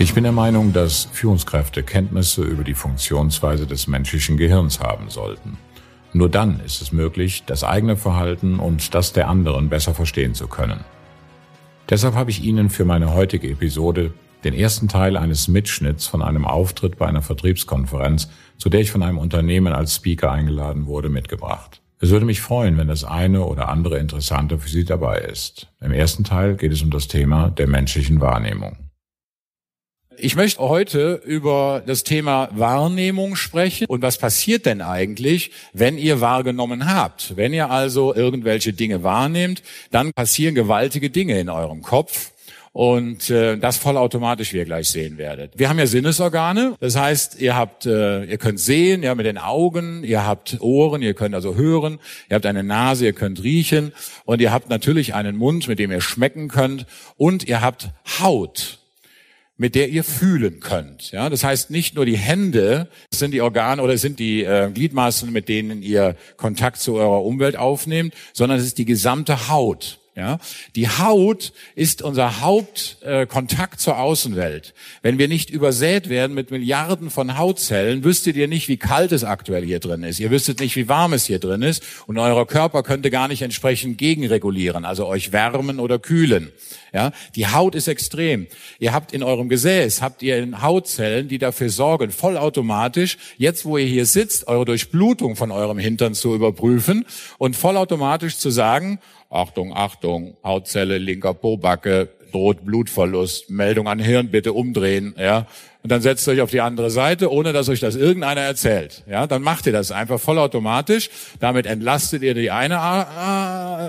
Ich bin der Meinung, dass Führungskräfte Kenntnisse über die Funktionsweise des menschlichen Gehirns haben sollten. Nur dann ist es möglich, das eigene Verhalten und das der anderen besser verstehen zu können. Deshalb habe ich Ihnen für meine heutige Episode den ersten Teil eines Mitschnitts von einem Auftritt bei einer Vertriebskonferenz, zu der ich von einem Unternehmen als Speaker eingeladen wurde, mitgebracht. Es würde mich freuen, wenn das eine oder andere Interessante für Sie dabei ist. Im ersten Teil geht es um das Thema der menschlichen Wahrnehmung. Ich möchte heute über das Thema Wahrnehmung sprechen. Und was passiert denn eigentlich, wenn ihr wahrgenommen habt. Wenn ihr also irgendwelche Dinge wahrnehmt, dann passieren gewaltige Dinge in eurem Kopf. Und äh, das vollautomatisch, wie ihr gleich sehen werdet. Wir haben ja Sinnesorgane, das heißt, ihr habt, äh, ihr könnt sehen, ja mit den Augen, ihr habt Ohren, ihr könnt also hören, ihr habt eine Nase, ihr könnt riechen. Und ihr habt natürlich einen Mund, mit dem ihr schmecken könnt. Und ihr habt Haut mit der ihr fühlen könnt. Ja, das heißt nicht nur die Hände sind die Organe oder sind die äh, Gliedmaßen, mit denen ihr Kontakt zu eurer Umwelt aufnehmt, sondern es ist die gesamte Haut. Ja, die Haut ist unser Hauptkontakt äh, zur Außenwelt. Wenn wir nicht übersät werden mit Milliarden von Hautzellen, wüsstet ihr nicht, wie kalt es aktuell hier drin ist. Ihr wüsstet nicht, wie warm es hier drin ist. Und euer Körper könnte gar nicht entsprechend gegenregulieren, also euch wärmen oder kühlen. Ja, die Haut ist extrem. Ihr habt in eurem Gesäß, habt ihr Hautzellen, die dafür sorgen, vollautomatisch, jetzt wo ihr hier sitzt, eure Durchblutung von eurem Hintern zu überprüfen und vollautomatisch zu sagen, Achtung, Achtung, Hautzelle, linker Pobacke, droht Blutverlust, Meldung an Hirn, bitte umdrehen, ja. Und dann setzt euch auf die andere Seite, ohne dass euch das irgendeiner erzählt. Ja, dann macht ihr das einfach vollautomatisch. Damit entlastet ihr die eine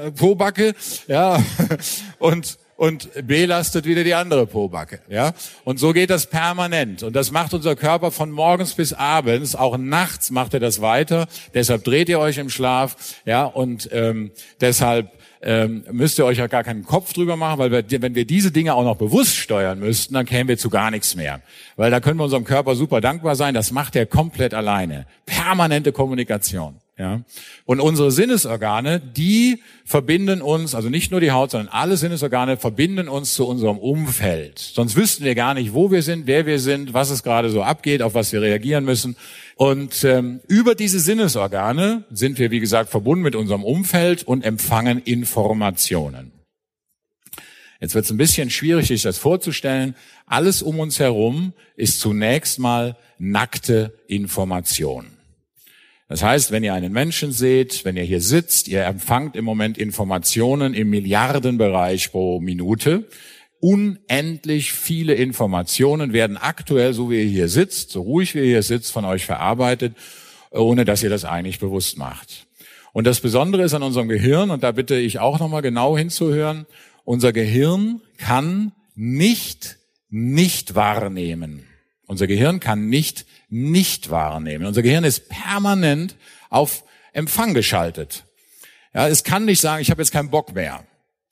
äh, Pobacke, ja, und und belastet wieder die andere Pobacke. Ja? Und so geht das permanent. Und das macht unser Körper von morgens bis abends. Auch nachts macht er das weiter. Deshalb dreht ihr euch im Schlaf. Ja? Und ähm, deshalb ähm, müsst ihr euch ja gar keinen Kopf drüber machen, weil wir, wenn wir diese Dinge auch noch bewusst steuern müssten, dann kämen wir zu gar nichts mehr. Weil da können wir unserem Körper super dankbar sein, das macht er komplett alleine. Permanente Kommunikation. Ja. Und unsere Sinnesorgane, die verbinden uns, also nicht nur die Haut, sondern alle Sinnesorgane verbinden uns zu unserem Umfeld. Sonst wüssten wir gar nicht, wo wir sind, wer wir sind, was es gerade so abgeht, auf was wir reagieren müssen. Und ähm, über diese Sinnesorgane sind wir, wie gesagt, verbunden mit unserem Umfeld und empfangen Informationen. Jetzt wird es ein bisschen schwierig, sich das vorzustellen. Alles um uns herum ist zunächst mal nackte Information. Das heißt, wenn ihr einen Menschen seht, wenn ihr hier sitzt, ihr empfangt im Moment Informationen im Milliardenbereich pro Minute. Unendlich viele Informationen werden aktuell, so wie ihr hier sitzt, so ruhig wie ihr hier sitzt, von euch verarbeitet, ohne dass ihr das eigentlich bewusst macht. Und das Besondere ist an unserem Gehirn, und da bitte ich auch nochmal genau hinzuhören, unser Gehirn kann nicht nicht wahrnehmen. Unser Gehirn kann nicht nicht wahrnehmen. Unser Gehirn ist permanent auf Empfang geschaltet. Ja, es kann nicht sagen, ich habe jetzt keinen Bock mehr.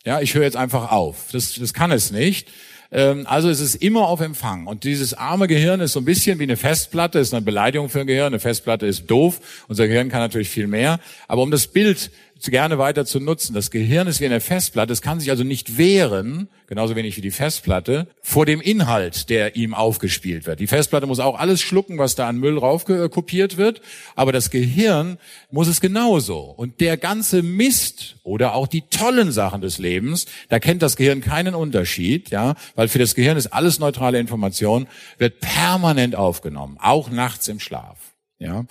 Ja, ich höre jetzt einfach auf. Das, das kann es nicht. Ähm, also es ist immer auf Empfang. Und dieses arme Gehirn ist so ein bisschen wie eine Festplatte, ist eine Beleidigung für ein Gehirn. Eine Festplatte ist doof. Unser Gehirn kann natürlich viel mehr. Aber um das Bild gerne weiter zu nutzen. Das Gehirn ist wie eine Festplatte. Es kann sich also nicht wehren, genauso wenig wie die Festplatte, vor dem Inhalt, der ihm aufgespielt wird. Die Festplatte muss auch alles schlucken, was da an Müll raufkopiert wird. Aber das Gehirn muss es genauso. Und der ganze Mist oder auch die tollen Sachen des Lebens, da kennt das Gehirn keinen Unterschied, ja, weil für das Gehirn ist alles neutrale Information, wird permanent aufgenommen, auch nachts im Schlaf, ja.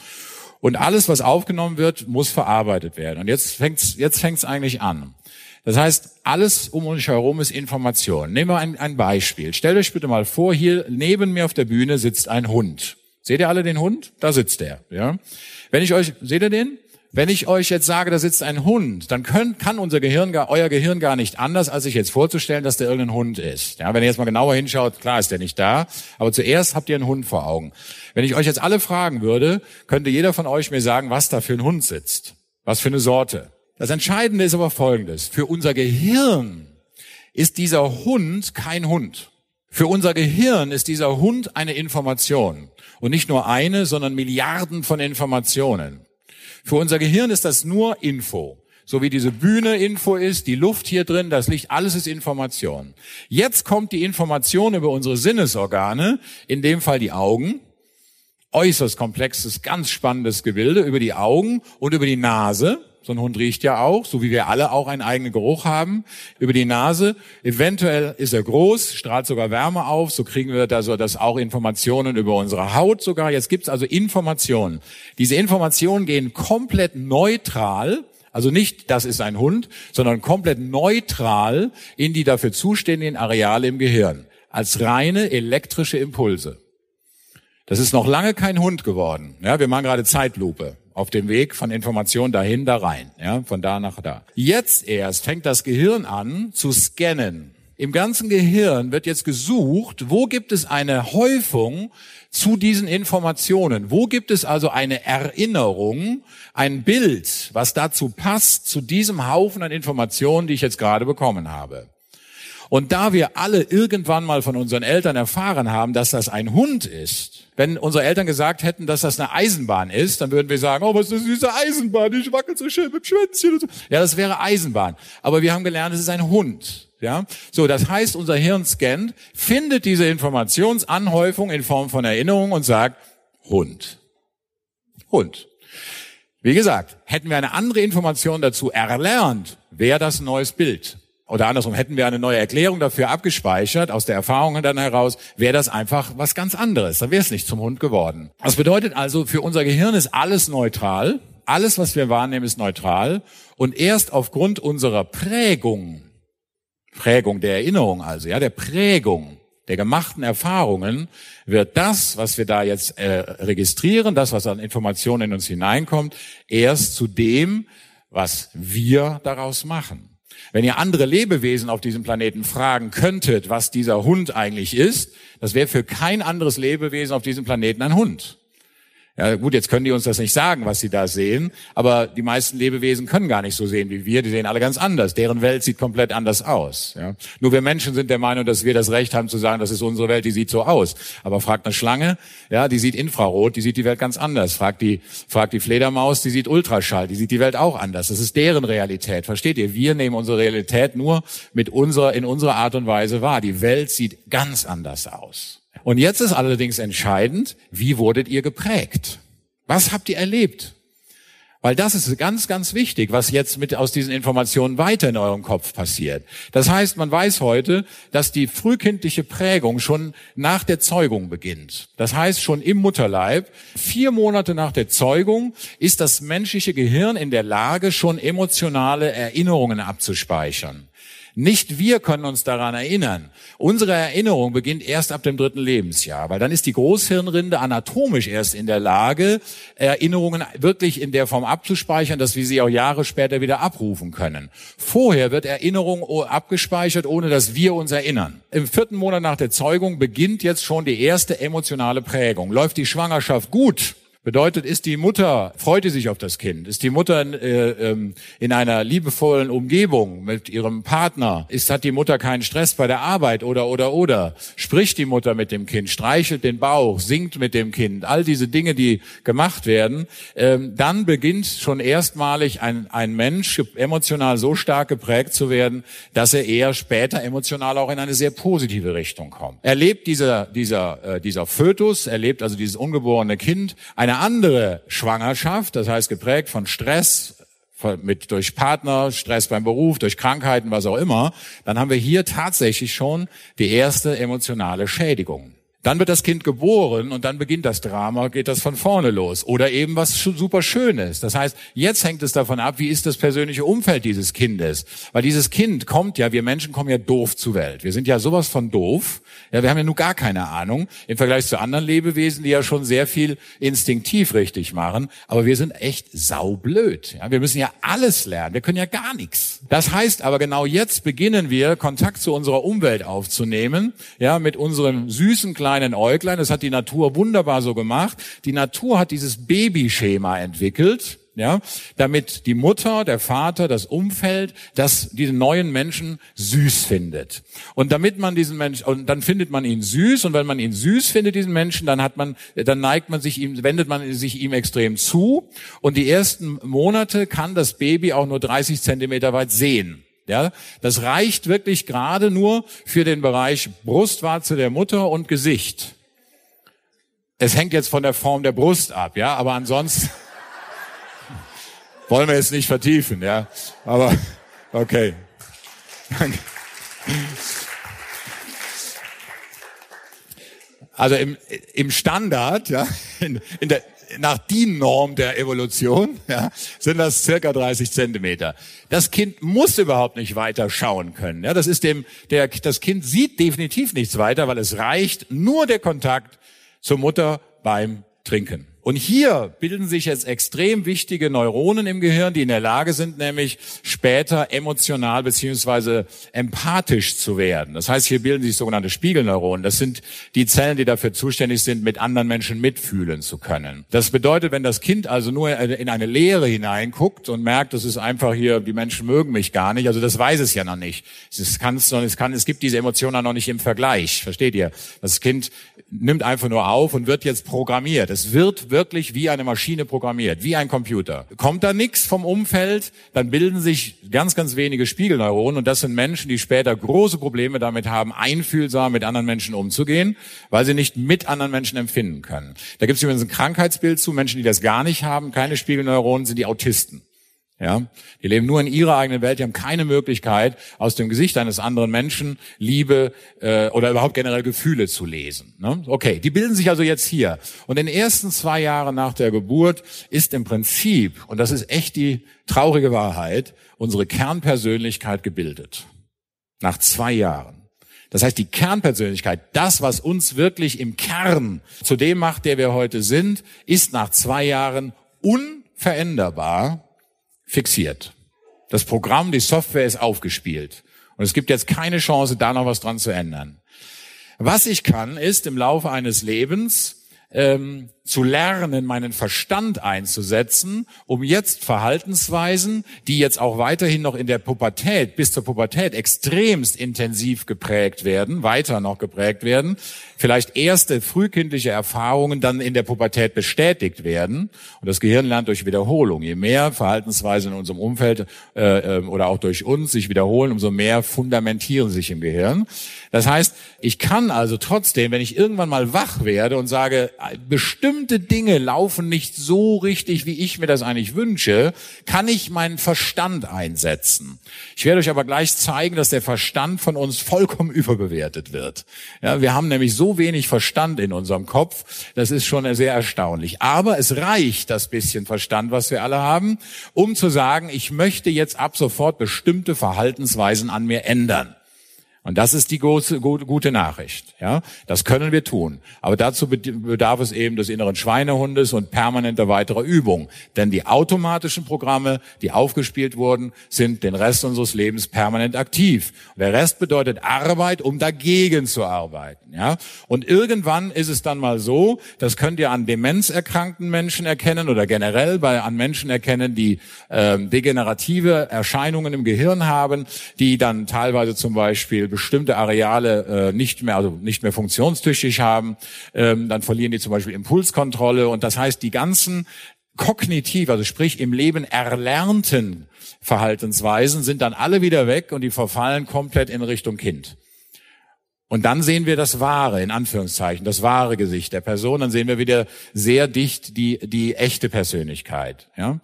Und alles, was aufgenommen wird, muss verarbeitet werden. Und jetzt fängt's, jetzt fängt's eigentlich an. Das heißt, alles um uns herum ist Information. Nehmen wir ein, ein Beispiel. Stellt euch bitte mal vor, hier neben mir auf der Bühne sitzt ein Hund. Seht ihr alle den Hund? Da sitzt der. Ja. Wenn ich euch, seht ihr den? Wenn ich euch jetzt sage, da sitzt ein Hund, dann können, kann unser Gehirn gar, euer Gehirn gar nicht anders, als sich jetzt vorzustellen, dass der irgendein Hund ist. Ja, wenn ihr jetzt mal genauer hinschaut, klar ist der nicht da, aber zuerst habt ihr einen Hund vor Augen. Wenn ich euch jetzt alle fragen würde, könnte jeder von euch mir sagen, was da für ein Hund sitzt. Was für eine Sorte. Das Entscheidende ist aber Folgendes. Für unser Gehirn ist dieser Hund kein Hund. Für unser Gehirn ist dieser Hund eine Information. Und nicht nur eine, sondern Milliarden von Informationen. Für unser Gehirn ist das nur Info. So wie diese Bühne Info ist, die Luft hier drin, das Licht, alles ist Information. Jetzt kommt die Information über unsere Sinnesorgane, in dem Fall die Augen, äußerst komplexes, ganz spannendes Gebilde über die Augen und über die Nase. So ein Hund riecht ja auch, so wie wir alle auch einen eigenen Geruch haben, über die Nase. Eventuell ist er groß, strahlt sogar Wärme auf, so kriegen wir da so das auch Informationen über unsere Haut sogar. Jetzt gibt's also Informationen. Diese Informationen gehen komplett neutral, also nicht, das ist ein Hund, sondern komplett neutral in die dafür zuständigen Areale im Gehirn, als reine elektrische Impulse. Das ist noch lange kein Hund geworden. Ja, wir machen gerade Zeitlupe auf dem Weg von Information dahin, da rein, ja, von da nach da. Jetzt erst fängt das Gehirn an zu scannen. Im ganzen Gehirn wird jetzt gesucht, wo gibt es eine Häufung zu diesen Informationen? Wo gibt es also eine Erinnerung, ein Bild, was dazu passt, zu diesem Haufen an Informationen, die ich jetzt gerade bekommen habe? Und da wir alle irgendwann mal von unseren Eltern erfahren haben, dass das ein Hund ist, wenn unsere Eltern gesagt hätten, dass das eine Eisenbahn ist, dann würden wir sagen, oh, was ist diese Eisenbahn? Ich wackel so schön mit Schwänzchen. So. Ja, das wäre Eisenbahn. Aber wir haben gelernt, es ist ein Hund. Ja, so, das heißt, unser Hirn scannt, findet diese Informationsanhäufung in Form von Erinnerung und sagt, Hund. Hund. Wie gesagt, hätten wir eine andere Information dazu erlernt, wäre das ein neues Bild oder andersrum, hätten wir eine neue Erklärung dafür abgespeichert, aus der Erfahrung dann heraus, wäre das einfach was ganz anderes. Dann wäre es nicht zum Hund geworden. Das bedeutet also, für unser Gehirn ist alles neutral. Alles, was wir wahrnehmen, ist neutral. Und erst aufgrund unserer Prägung, Prägung der Erinnerung also, ja, der Prägung, der gemachten Erfahrungen, wird das, was wir da jetzt äh, registrieren, das, was an Informationen in uns hineinkommt, erst zu dem, was wir daraus machen. Wenn ihr andere Lebewesen auf diesem Planeten fragen könntet, was dieser Hund eigentlich ist, das wäre für kein anderes Lebewesen auf diesem Planeten ein Hund. Ja, gut, jetzt können die uns das nicht sagen, was sie da sehen, aber die meisten Lebewesen können gar nicht so sehen wie wir, die sehen alle ganz anders. Deren Welt sieht komplett anders aus. Ja. Nur wir Menschen sind der Meinung, dass wir das Recht haben zu sagen, das ist unsere Welt, die sieht so aus. Aber fragt eine Schlange, ja, die sieht Infrarot, die sieht die Welt ganz anders. Fragt die, fragt die Fledermaus, die sieht Ultraschall, die sieht die Welt auch anders. Das ist deren Realität. Versteht ihr? Wir nehmen unsere Realität nur mit unserer, in unserer Art und Weise wahr. Die Welt sieht ganz anders aus. Und jetzt ist allerdings entscheidend, wie wurdet ihr geprägt? Was habt ihr erlebt? Weil das ist ganz, ganz wichtig, was jetzt mit aus diesen Informationen weiter in eurem Kopf passiert. Das heißt, man weiß heute, dass die frühkindliche Prägung schon nach der Zeugung beginnt. Das heißt, schon im Mutterleib, vier Monate nach der Zeugung, ist das menschliche Gehirn in der Lage, schon emotionale Erinnerungen abzuspeichern. Nicht wir können uns daran erinnern. Unsere Erinnerung beginnt erst ab dem dritten Lebensjahr, weil dann ist die Großhirnrinde anatomisch erst in der Lage, Erinnerungen wirklich in der Form abzuspeichern, dass wir sie auch Jahre später wieder abrufen können. Vorher wird Erinnerung abgespeichert, ohne dass wir uns erinnern. Im vierten Monat nach der Zeugung beginnt jetzt schon die erste emotionale Prägung. Läuft die Schwangerschaft gut, Bedeutet, ist die Mutter, freut sie sich auf das Kind? Ist die Mutter äh, ähm, in einer liebevollen Umgebung mit ihrem Partner? Ist, hat die Mutter keinen Stress bei der Arbeit oder, oder, oder? Spricht die Mutter mit dem Kind, streichelt den Bauch, singt mit dem Kind, all diese Dinge, die gemacht werden, ähm, dann beginnt schon erstmalig ein, ein Mensch emotional so stark geprägt zu werden, dass er eher später emotional auch in eine sehr positive Richtung kommt. Erlebt dieser, dieser, äh, dieser Fötus, erlebt also dieses ungeborene Kind eine andere Schwangerschaft, das heißt geprägt von Stress, mit durch Partner, Stress beim Beruf, durch Krankheiten, was auch immer, dann haben wir hier tatsächlich schon die erste emotionale Schädigung. Dann wird das Kind geboren und dann beginnt das Drama, geht das von vorne los. Oder eben was super Schönes. Das heißt, jetzt hängt es davon ab, wie ist das persönliche Umfeld dieses Kindes. Weil dieses Kind kommt ja, wir Menschen kommen ja doof zur Welt. Wir sind ja sowas von doof. Ja, wir haben ja nun gar keine Ahnung im Vergleich zu anderen Lebewesen, die ja schon sehr viel instinktiv richtig machen. Aber wir sind echt saublöd. Ja, wir müssen ja alles lernen. Wir können ja gar nichts. Das heißt aber genau jetzt beginnen wir Kontakt zu unserer Umwelt aufzunehmen. Ja, mit unserem süßen kleinen kleinen Äuglein. Das hat die Natur wunderbar so gemacht. Die Natur hat dieses Babyschema entwickelt, ja, damit die Mutter, der Vater, das Umfeld, das diesen neuen Menschen süß findet. Und damit man diesen Menschen, und dann findet man ihn süß, und wenn man ihn süß findet, diesen Menschen, dann hat man, dann neigt man sich ihm, wendet man sich ihm extrem zu. Und die ersten Monate kann das Baby auch nur 30 Zentimeter weit sehen. Ja, das reicht wirklich gerade nur für den Bereich Brustwarze der Mutter und Gesicht. Es hängt jetzt von der Form der Brust ab, ja, aber ansonsten wollen wir jetzt nicht vertiefen, ja. Aber okay. Also im, im Standard, ja, in, in der nach DIN-Norm der Evolution ja, sind das circa 30 Zentimeter. Das Kind muss überhaupt nicht weiter schauen können. Ja, das ist dem, der, das Kind sieht definitiv nichts weiter, weil es reicht nur der Kontakt zur Mutter beim Trinken. Und hier bilden sich jetzt extrem wichtige Neuronen im Gehirn, die in der Lage sind, nämlich später emotional beziehungsweise empathisch zu werden. Das heißt, hier bilden sich sogenannte Spiegelneuronen. Das sind die Zellen, die dafür zuständig sind, mit anderen Menschen mitfühlen zu können. Das bedeutet, wenn das Kind also nur in eine Leere hineinguckt und merkt, das ist einfach hier, die Menschen mögen mich gar nicht, also das weiß es ja noch nicht. Es, kann, es, kann, es gibt diese Emotionen noch nicht im Vergleich. Versteht ihr? Das Kind nimmt einfach nur auf und wird jetzt programmiert. Es wird wirklich wie eine Maschine programmiert, wie ein Computer. Kommt da nichts vom Umfeld, dann bilden sich ganz, ganz wenige Spiegelneuronen und das sind Menschen, die später große Probleme damit haben, einfühlsam mit anderen Menschen umzugehen, weil sie nicht mit anderen Menschen empfinden können. Da gibt es übrigens ein Krankheitsbild zu, Menschen, die das gar nicht haben, keine Spiegelneuronen, sind die Autisten. Ja, die leben nur in ihrer eigenen Welt, die haben keine Möglichkeit, aus dem Gesicht eines anderen Menschen Liebe äh, oder überhaupt generell Gefühle zu lesen. Ne? Okay, die bilden sich also jetzt hier. Und in den ersten zwei Jahren nach der Geburt ist im Prinzip, und das ist echt die traurige Wahrheit, unsere Kernpersönlichkeit gebildet. Nach zwei Jahren. Das heißt, die Kernpersönlichkeit, das, was uns wirklich im Kern zu dem macht, der wir heute sind, ist nach zwei Jahren unveränderbar fixiert. Das Programm, die Software ist aufgespielt. Und es gibt jetzt keine Chance, da noch was dran zu ändern. Was ich kann, ist im Laufe eines Lebens ähm, zu lernen, meinen Verstand einzusetzen, um jetzt Verhaltensweisen, die jetzt auch weiterhin noch in der Pubertät, bis zur Pubertät extremst intensiv geprägt werden, weiter noch geprägt werden, vielleicht erste frühkindliche Erfahrungen dann in der Pubertät bestätigt werden. Und das Gehirn lernt durch Wiederholung. Je mehr Verhaltensweisen in unserem Umfeld äh, ähm, oder auch durch uns sich wiederholen, umso mehr fundamentieren sich im Gehirn. Das heißt, ich kann also trotzdem, wenn ich irgendwann mal wach werde und sage, bestimmte Dinge laufen nicht so richtig, wie ich mir das eigentlich wünsche, kann ich meinen Verstand einsetzen. Ich werde euch aber gleich zeigen, dass der Verstand von uns vollkommen überbewertet wird. Ja, wir haben nämlich so wenig Verstand in unserem Kopf, das ist schon sehr erstaunlich. Aber es reicht, das bisschen Verstand, was wir alle haben, um zu sagen, ich möchte jetzt ab sofort bestimmte Verhaltensweisen an mir ändern. Und das ist die große, gute Nachricht. Ja, das können wir tun. Aber dazu bedarf es eben des inneren Schweinehundes und permanenter weiterer Übung. Denn die automatischen Programme, die aufgespielt wurden, sind den Rest unseres Lebens permanent aktiv. Und der Rest bedeutet Arbeit, um dagegen zu arbeiten. Ja, und irgendwann ist es dann mal so, das könnt ihr an demenzerkrankten Menschen erkennen oder generell bei an Menschen erkennen, die äh, degenerative Erscheinungen im Gehirn haben, die dann teilweise zum Beispiel bestimmte Areale äh, nicht mehr, also nicht mehr funktionstüchtig haben, ähm, dann verlieren die zum Beispiel Impulskontrolle und das heißt, die ganzen kognitiv, also sprich im Leben erlernten Verhaltensweisen sind dann alle wieder weg und die verfallen komplett in Richtung Kind. Und dann sehen wir das wahre, in Anführungszeichen, das wahre Gesicht der Person. Dann sehen wir wieder sehr dicht die, die echte Persönlichkeit. Ja?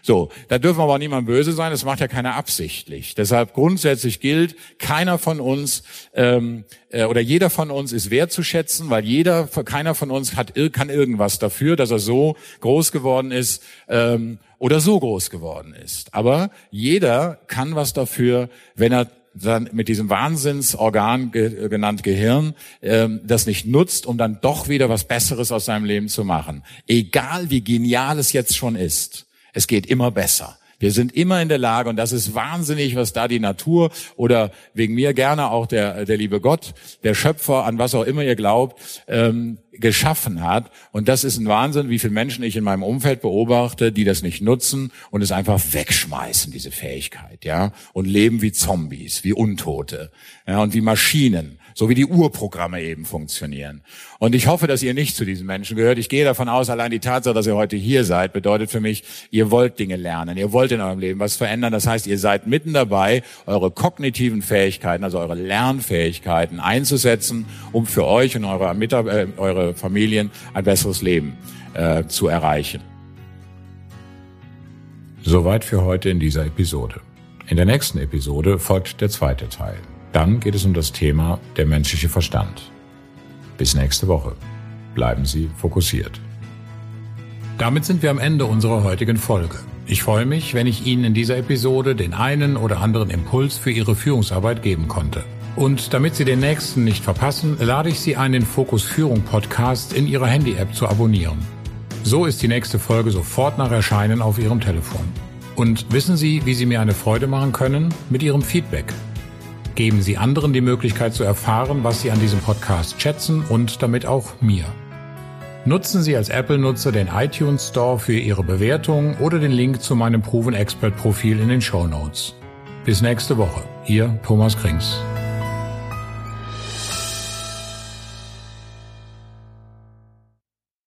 So, da dürfen wir aber niemand böse sein. Das macht ja keiner absichtlich. Deshalb grundsätzlich gilt, keiner von uns ähm, äh, oder jeder von uns ist wertzuschätzen, weil jeder, keiner von uns hat, kann irgendwas dafür, dass er so groß geworden ist ähm, oder so groß geworden ist. Aber jeder kann was dafür, wenn er dann mit diesem Wahnsinnsorgan ge genannt Gehirn ähm, das nicht nutzt, um dann doch wieder was Besseres aus seinem Leben zu machen. Egal wie genial es jetzt schon ist, es geht immer besser. Wir sind immer in der Lage, und das ist wahnsinnig, was da die Natur oder wegen mir gerne auch der, der liebe Gott, der Schöpfer, an was auch immer ihr glaubt, ähm, geschaffen hat. Und das ist ein Wahnsinn, wie viele Menschen ich in meinem Umfeld beobachte, die das nicht nutzen und es einfach wegschmeißen, diese Fähigkeit, ja, und leben wie Zombies, wie Untote, ja, und wie Maschinen so wie die Urprogramme eben funktionieren. Und ich hoffe, dass ihr nicht zu diesen Menschen gehört. Ich gehe davon aus, allein die Tatsache, dass ihr heute hier seid, bedeutet für mich, ihr wollt Dinge lernen, ihr wollt in eurem Leben was verändern. Das heißt, ihr seid mitten dabei, eure kognitiven Fähigkeiten, also eure Lernfähigkeiten einzusetzen, um für euch und eure, äh, eure Familien ein besseres Leben äh, zu erreichen. Soweit für heute in dieser Episode. In der nächsten Episode folgt der zweite Teil. Dann geht es um das Thema der menschliche Verstand. Bis nächste Woche. Bleiben Sie fokussiert. Damit sind wir am Ende unserer heutigen Folge. Ich freue mich, wenn ich Ihnen in dieser Episode den einen oder anderen Impuls für Ihre Führungsarbeit geben konnte. Und damit Sie den nächsten nicht verpassen, lade ich Sie ein, den Fokus Führung Podcast in Ihrer Handy-App zu abonnieren. So ist die nächste Folge sofort nach Erscheinen auf Ihrem Telefon. Und wissen Sie, wie Sie mir eine Freude machen können? Mit Ihrem Feedback. Geben Sie anderen die Möglichkeit zu erfahren, was Sie an diesem Podcast schätzen und damit auch mir. Nutzen Sie als Apple-Nutzer den iTunes Store für Ihre Bewertung oder den Link zu meinem Proven Expert Profil in den Show Notes. Bis nächste Woche. Ihr Thomas Krings.